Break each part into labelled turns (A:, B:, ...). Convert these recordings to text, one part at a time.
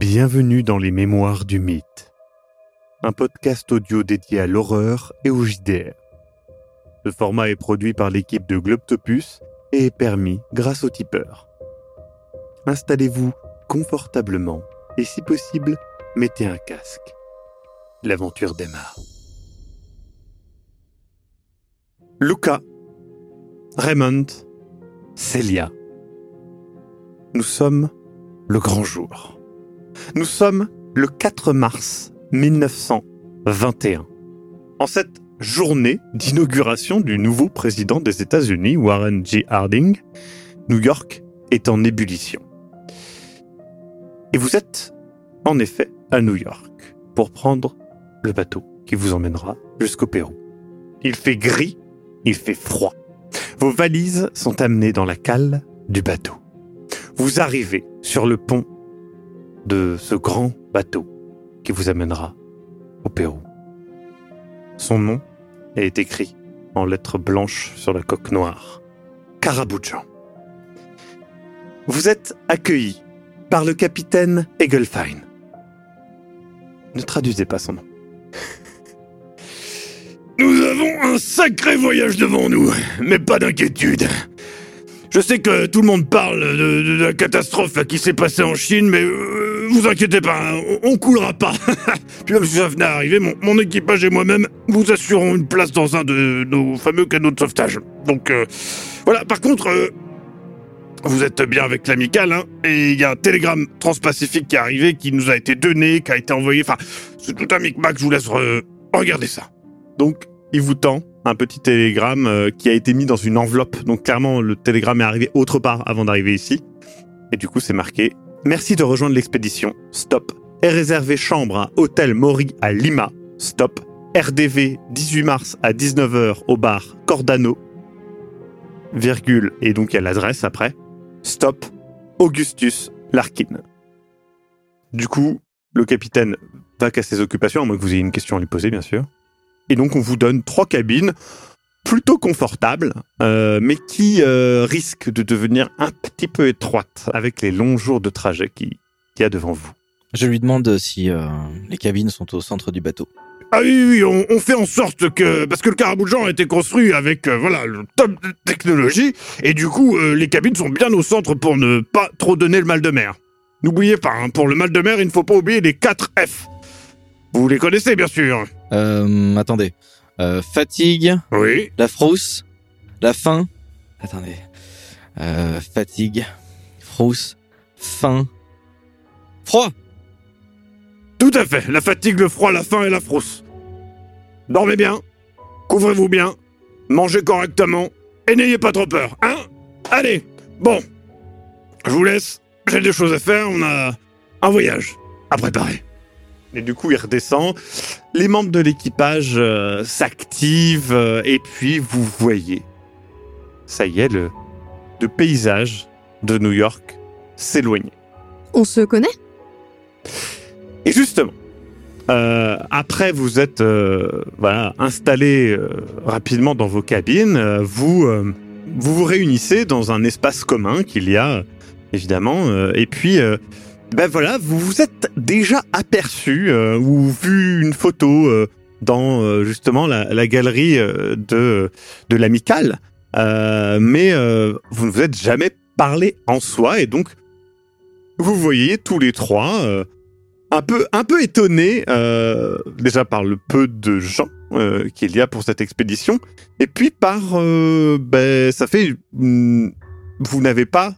A: Bienvenue dans les Mémoires du Mythe, un podcast audio dédié à l'horreur et au JDR. Ce format est produit par l'équipe de Globtopus et est permis grâce au tipeur. Installez-vous confortablement et si possible, mettez un casque. L'aventure démarre. Luca, Raymond, Celia. Nous sommes le grand jour. Nous sommes le 4 mars 1921. En cette journée d'inauguration du nouveau président des États-Unis, Warren G. Harding, New York est en ébullition. Et vous êtes en effet à New York pour prendre le bateau qui vous emmènera jusqu'au Pérou. Il fait gris, il fait froid. Vos valises sont amenées dans la cale du bateau. Vous arrivez sur le pont de ce grand bateau qui vous amènera au Pérou. Son nom est écrit en lettres blanches sur la coque noire. Carabujan. Vous êtes accueilli par le capitaine Egelfine. Ne traduisez pas son nom.
B: Nous avons un sacré voyage devant nous, mais pas d'inquiétude. Je sais que tout le monde parle de, la catastrophe qui s'est passée en Chine, mais euh, vous inquiétez pas, on, on coulera pas. Puis si ça venait à arriver, mon, équipage et moi-même vous assurons une place dans un de nos fameux canaux de sauvetage. Donc euh, voilà, par contre, euh, vous êtes bien avec l'amical, hein, et il y a un télégramme transpacifique qui est arrivé, qui nous a été donné, qui a été envoyé, enfin, c'est tout un micmac, je vous laisse re- regarder ça.
A: Donc, il vous tend un petit télégramme euh, qui a été mis dans une enveloppe. Donc, clairement, le télégramme est arrivé autre part avant d'arriver ici. Et du coup, c'est marqué Merci de rejoindre l'expédition. Stop. Est réservé chambre à Hôtel Mori à Lima. Stop. RDV 18 mars à 19h au bar Cordano. Virgule. Et donc, il y a l'adresse après. Stop. Augustus Larkin. Du coup, le capitaine va qu'à ses occupations, à moins que vous ayez une question à lui poser, bien sûr. Et donc, on vous donne trois cabines plutôt confortables, euh, mais qui euh, risquent de devenir un petit peu étroites avec les longs jours de trajet qui- qu'il y a devant vous.
C: Je lui demande si euh, les cabines sont au centre du bateau.
B: Ah oui, oui, on, on fait en sorte que... Parce que le Caraboujan a été construit avec, euh, voilà, le top de technologie, et du coup, euh, les cabines sont bien au centre pour ne pas trop donner le mal de mer. N'oubliez pas, hein, pour le mal de mer, il ne faut pas oublier les 4 F. Vous les connaissez, bien sûr.
C: Euh, attendez. Euh, fatigue,
B: Oui.
C: la frousse, la faim. Attendez. Euh, fatigue, frousse, faim, froid.
B: Tout à fait. La fatigue, le froid, la faim et la frousse. Dormez bien. Couvrez-vous bien. Mangez correctement. Et n'ayez pas trop peur, hein? Allez, bon. Je vous laisse. J'ai des choses à faire. On a un voyage à préparer.
A: Et du coup, il redescend. Les membres de l'équipage euh, s'activent euh, et puis vous voyez, ça y est, le, le paysage de New York s'éloigner.
D: On se connaît?
A: Et justement, euh, après vous êtes voilà installés rapidement dans vos cabines, vous vous vous réunissez dans un espace commun qu'il y a évidemment, et puis ben voilà, vous vous êtes déjà aperçu euh, ou vu une photo euh, dans euh, justement la, galerie de de l'amicale, mais vous ne vous êtes jamais parlé en soi et donc vous voyez tous les trois un peu un peu étonnés déjà par le peu de gens qu'il y a pour cette expédition et puis par ben ça fait hmm, vous n'avez pas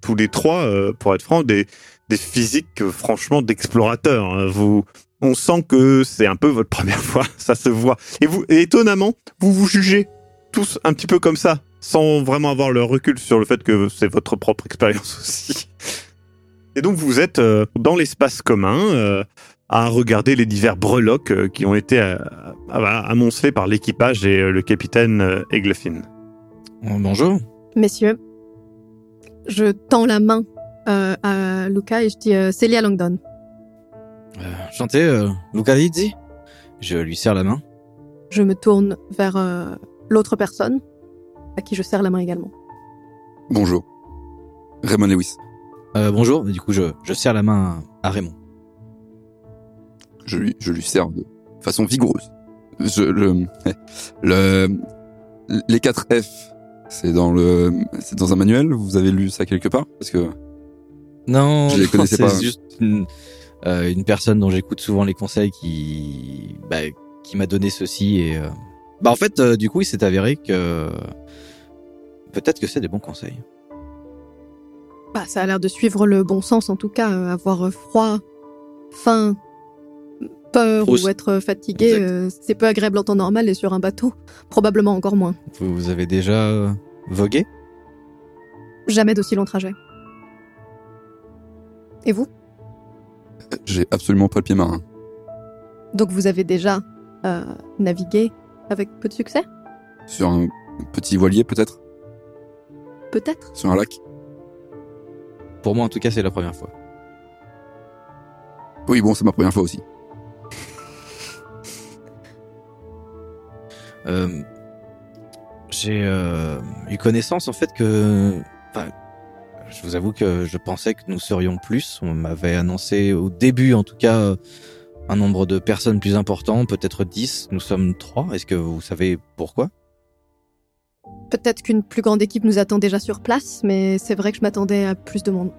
A: tous les trois euh, pour être franc des des physiques euh, franchement d'explorateurs hein. vous on sent que c'est un peu votre première fois ça se voit et vous et étonnamment vous vous jugez tous un petit peu comme ça sans vraiment avoir le recul sur le fait que c'est votre propre expérience aussi et donc vous êtes euh, dans l'espace commun euh, à regarder les divers breloques qui ont été amoncelés par l'équipage et le capitaine Eglefin.
C: Bonjour.
D: Messieurs, je tends la main euh, à Luca et je dis euh, Célia Langdon.
C: Euh, chanté, euh, Luca Lizzi. Je lui serre la main.
D: Je me tourne vers euh, l'autre personne, à qui je serre la main également.
E: Bonjour. Raymond Lewis.
C: Euh, bonjour. Du coup, je, je serre la main à Raymond.
E: je lui, je lui sers de façon vigoureuse. Je, le, le, les 4 F, c'est dans le, c'est dans un manuel. Vous avez lu ça quelque part? Parce que
C: Non,
E: Je les connaissais
C: c'est
E: pas.
C: juste une, euh, une personne dont j'écoute souvent les conseils qui, bah, qui m'a donné ceci et, euh, bah en fait, euh, du coup, il s'est avéré que peut-être que c'est des bons conseils.
D: Bah, ça a l'air de suivre le bon sens en tout cas. euh, avoir froid, faim, peur ou être fatigué, euh, c'est peu agréable en temps normal et sur un bateau, probablement encore moins.
C: Vous, vous avez déjà euh, vogué?
D: Jamais d'aussi long trajet. Et vous?
E: J'ai absolument pas le pied marin.
D: Donc vous avez déjà euh, navigué avec peu de succès?
E: Sur un petit voilier peut-être?
D: Peut-être
E: Sur un lac?
C: Pour moi, en tout cas, c'est la première fois.
E: Oui, bon, c'est ma première fois aussi.
C: J'ai euh, eu connaissance en fait que, enfin, je vous avoue que je pensais que nous serions plus. On m'avait annoncé au début, en tout cas, euh, un nombre de personnes plus important, peut-être 10. Nous sommes trois. Est-ce que vous savez pourquoi?
D: Peut-être qu'une plus grande équipe nous attend déjà sur place, mais c'est vrai que je m'attendais à plus de monde.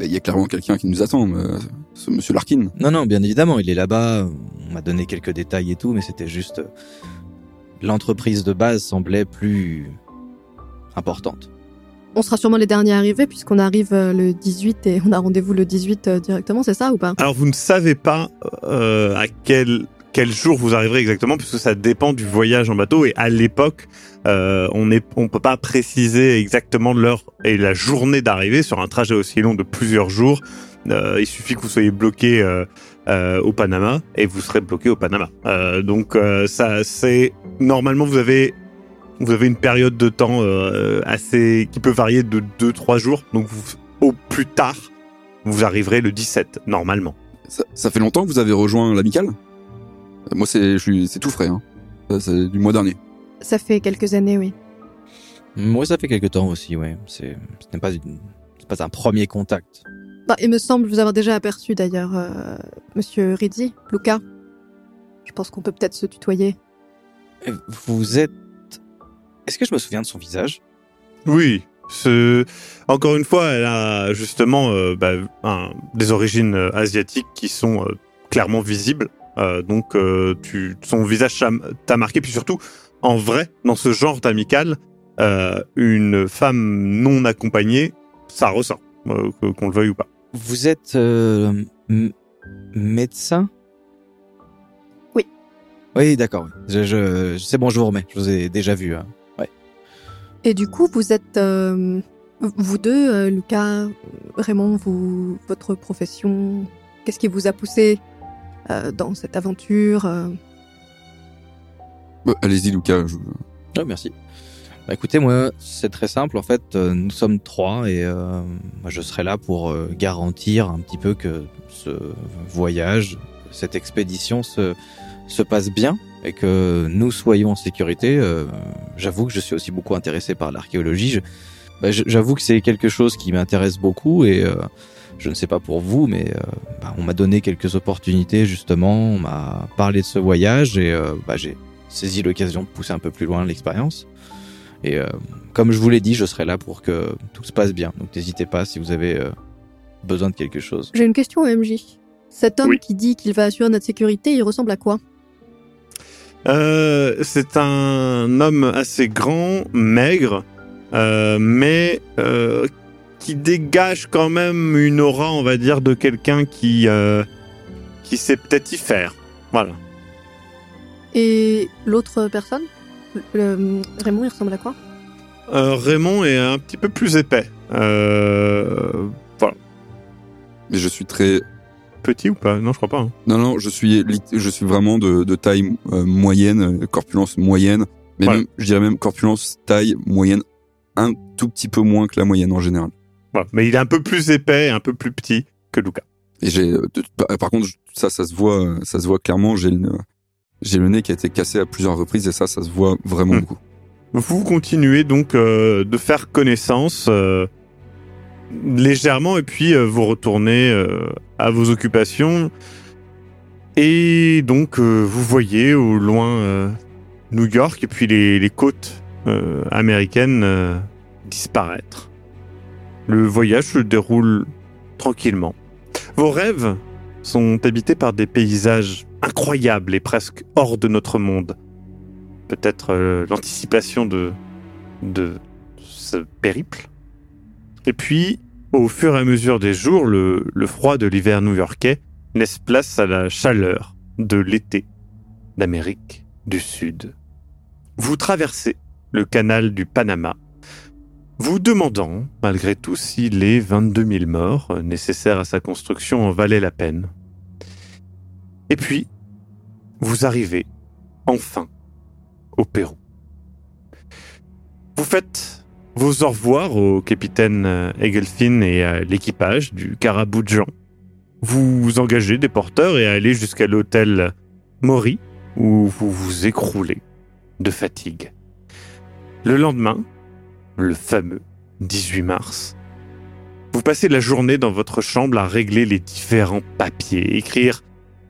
E: Il y a clairement quelqu'un qui nous attend, euh, ce monsieur Larkin.
C: Non, non, bien évidemment, il est là-bas. On m'a donné quelques détails et tout, mais c'était juste euh, l'entreprise de base semblait plus importante.
D: On sera sûrement les derniers arrivés puisqu'on arrive euh, le 18 et on a rendez-vous le 18 euh, directement, c'est ça ou pas?
A: Alors vous ne savez pas euh, à quel quel jour vous arriverez exactement puisque ça dépend du voyage en bateau et à l'époque euh, on est on peut pas préciser exactement l'heure et la journée d'arrivée sur un trajet aussi long de plusieurs jours. Euh, il suffit que vous soyez bloqué euh, euh, au Panama et vous serez bloqué au Panama. Euh, donc euh, ça c'est normalement vous avez vous avez une période de temps euh, assez qui peut varier de 2-3 jours. Donc vous, au plus tard vous arriverez le 17 normalement.
E: Ça, ça fait longtemps que vous avez rejoint l'amicale? Euh, Moi, c'est je suis- c'est tout frais. Hein. Ça, C'est du mois dernier.
D: Ça fait quelques années, oui.
C: Moi, ça fait quelque temps aussi, ouais. C'est, ce n'est pas une, c'est pas un premier contact.
D: Bah, il me semble vous avoir déjà aperçu d'ailleurs, euh, Monsieur Rizzi, Luca. Je pense qu'on peut peut-être se tutoyer.
C: Vous êtes, est-ce que je me souviens de son visage?
A: Oui, ce... encore une fois, elle a justement euh, bah, un- des origines euh, asiatiques qui sont euh, clairement visibles. Euh, donc, euh, tu, son visage t'a- marqué. Puis surtout, en vrai, dans ce genre d'amical, euh, une femme non accompagnée, ça ressort, euh, qu'on le veuille ou pas.
C: Vous êtes euh, m- médecin?
D: Oui.
C: Oui, d'accord. Je, je, c'est bon, je vous remets. Je vous ai déjà vu. hein.
D: Et du coup, vous êtes euh, vous deux, euh, Lucas, Raymond, vous, votre profession, qu'est-ce qui vous a poussé euh, dans cette aventure euh?
E: Bah, Allez-y, Lucas. je-
C: Ah, merci. Bah, écoutez, moi, c'est très simple. En fait, euh, nous sommes trois et euh, je serai là pour euh, garantir un petit peu que ce voyage, cette expédition se, se passe bien et que nous soyons en sécurité. Euh, J'avoue que je suis aussi beaucoup intéressé par l'archéologie. Bah, J'avoue que c'est quelque chose qui m'intéresse beaucoup et euh, je ne sais pas pour vous, mais euh, bah, on m'a donné quelques opportunités justement. On m'a parlé de ce voyage et bah, j'ai saisi l'occasion de pousser un peu plus loin l'expérience. Et euh, comme je vous l'ai dit, je serai là pour que tout se passe bien. Donc n'hésitez pas si vous avez euh, besoin de quelque chose.
D: J'ai une question, MJ. Cet homme
A: Oui.
D: qui dit qu'il va assurer notre sécurité, il ressemble à quoi?
A: Euh, c'est un homme assez grand, maigre, euh, mais euh, qui dégage quand même une aura, on va dire, de quelqu'un qui euh, qui sait peut-être y faire. Voilà.
D: Et l'autre personne? Le- Raymond, il ressemble à quoi?
A: Euh, Raymond est un petit peu plus épais. Euh,
E: Mais je suis très.
A: petit ou pas? Non, je crois pas. hein.
E: Non, non, je suis, je suis vraiment de, de taille euh, moyenne, euh, corpulence moyenne. Mais
A: Ouais.
E: même, je dirais même corpulence taille moyenne, un tout petit peu moins que la moyenne en général.
A: Voilà. Mais il est un peu plus épais, et un peu plus petit que Luca.
E: Et j'ai, par, contre, ça, ça se voit, euh, ça se voit clairement. J'ai le, j'ai le nez qui a été cassé à plusieurs reprises et ça, ça se voit vraiment
A: Hmm.
E: beaucoup.
A: Vous continuez donc euh, de faire connaissance euh, légèrement et puis euh, vous retournez à vos occupations. Et donc, vous voyez au loin New York et puis les, les côtes américaines disparaître. Le voyage se déroule tranquillement. Vos rêves sont habités par des paysages incroyables et presque hors de notre monde. Peut-être euh, l'anticipation de, ce périple. Et puis, au fur et à mesure des jours, le, le froid de l'hiver new-yorkais laisse place à la chaleur de l'été d'Amérique du Sud. Vous traversez le canal du Panama, vous demandant, malgré tout, si les 22 000 morts nécessaires à sa construction en valaient la peine. Et puis, vous arrivez, enfin, au Pérou. Vous faites vos au revoir au capitaine Egelfin et à l'équipage du Carabou de Jean. Vous engagez des porteurs et allez jusqu'à l'hôtel Maury, où vous vous écroulez de fatigue. Le lendemain, le fameux 18 mars, vous passez la journée dans votre chambre à régler les différents papiers, écrire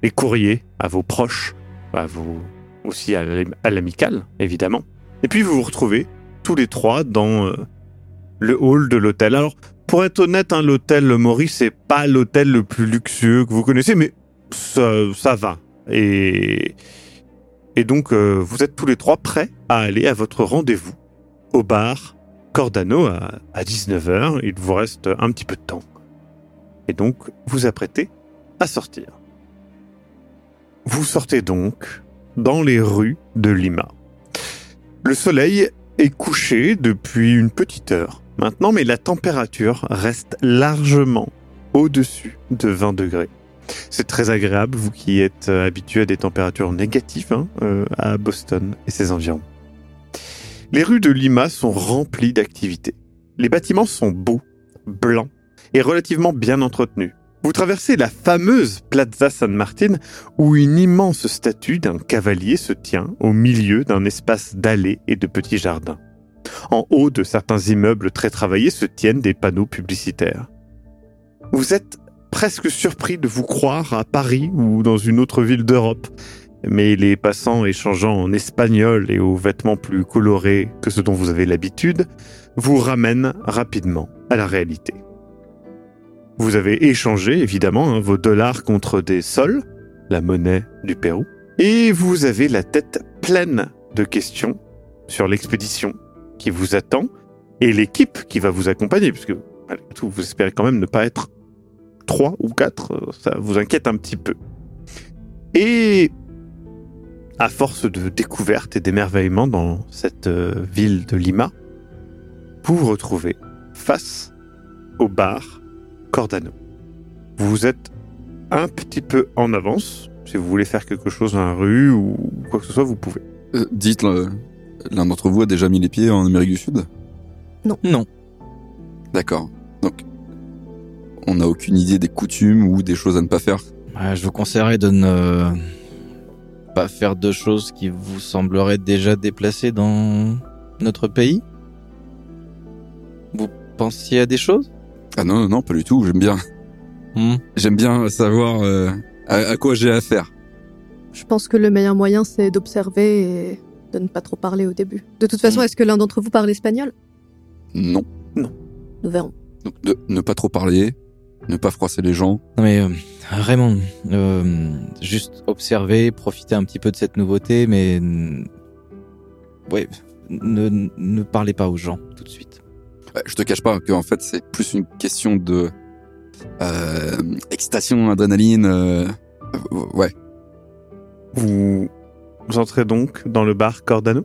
A: les courriers à vos proches, à vos, aussi à l'am- à l'amical, évidemment. Et puis vous vous retrouvez tous les trois dans euh, le hall de l'hôtel. Alors, pour être honnête, hein, l'hôtel Maurice, c'est pas l'hôtel le plus luxueux que vous connaissez, mais ça, va. Et, et donc, euh, vous êtes tous les trois prêts à aller à votre rendez-vous au bar Cordano à, à 19h. Il vous reste un petit peu de temps. Et donc, vous apprêtez à sortir. Vous sortez donc dans les rues de Lima. Le soleil est couché depuis une petite heure maintenant, mais la température reste largement au-dessus de 20 degrés. C'est très agréable, vous qui êtes habitué à des températures négatives hein, euh, à Boston et ses environs. Les rues de Lima sont remplies d'activités. Les bâtiments sont beaux, blancs et relativement bien entretenus. Vous traversez la fameuse Plaza San Martin où une immense statue d'un cavalier se tient au milieu d'un espace d'allées et de petits jardins. En haut de certains immeubles très travaillés se tiennent des panneaux publicitaires. Vous êtes presque surpris de vous croire à Paris ou dans une autre ville d'Europe, mais les passants échangeant en espagnol et aux vêtements plus colorés que ce dont vous avez l'habitude vous ramènent rapidement à la réalité. Vous avez échangé évidemment hein, vos dollars contre des sols, la monnaie du Pérou, et vous avez la tête pleine de questions sur l'expédition qui vous attend et l'équipe qui va vous accompagner, puisque tout, vous espérez quand même ne pas être trois ou quatre, euh, ça vous inquiète un petit peu. Et à force de découvertes et d'émerveillement dans cette euh, ville de Lima, vous vous retrouvez face au bar Cordano. Vous êtes un petit peu en avance. Si vous voulez faire quelque chose dans la rue ou quoi que ce soit, vous pouvez.
E: Euh, dites, l'un d'entre vous a déjà mis les pieds en Amérique du Sud?
C: Non.
E: D'accord. Donc, on n'a aucune idée des coutumes ou des choses à ne pas faire?
C: Euh, je vous conseillerais de ne pas faire de choses qui vous sembleraient déjà déplacées dans notre pays. Vous pensiez à des choses
E: Ah non, non, non, pas du tout. J'aime bien,
C: Hmm.
E: j'aime bien savoir euh, à, à quoi j'ai affaire.
D: Je pense que le meilleur moyen, c'est d'observer et de ne pas trop parler au début. De toute façon,
C: Mm.
D: est-ce que l'un d'entre vous parle espagnol?
E: Non.
D: Nous verrons.
E: Donc, de, ne pas trop parler, ne pas froisser les gens.
C: Non mais euh, Raymond, euh, juste observer, profiter un petit peu de cette nouveauté, mais mm, ouais, ne, ne parlez pas aux gens tout de suite.
E: Je te cache pas que en fait c'est plus une question de euh, excitation, adrénaline. euh, euh, ouais.
A: Vous entrez donc dans le bar Cordano?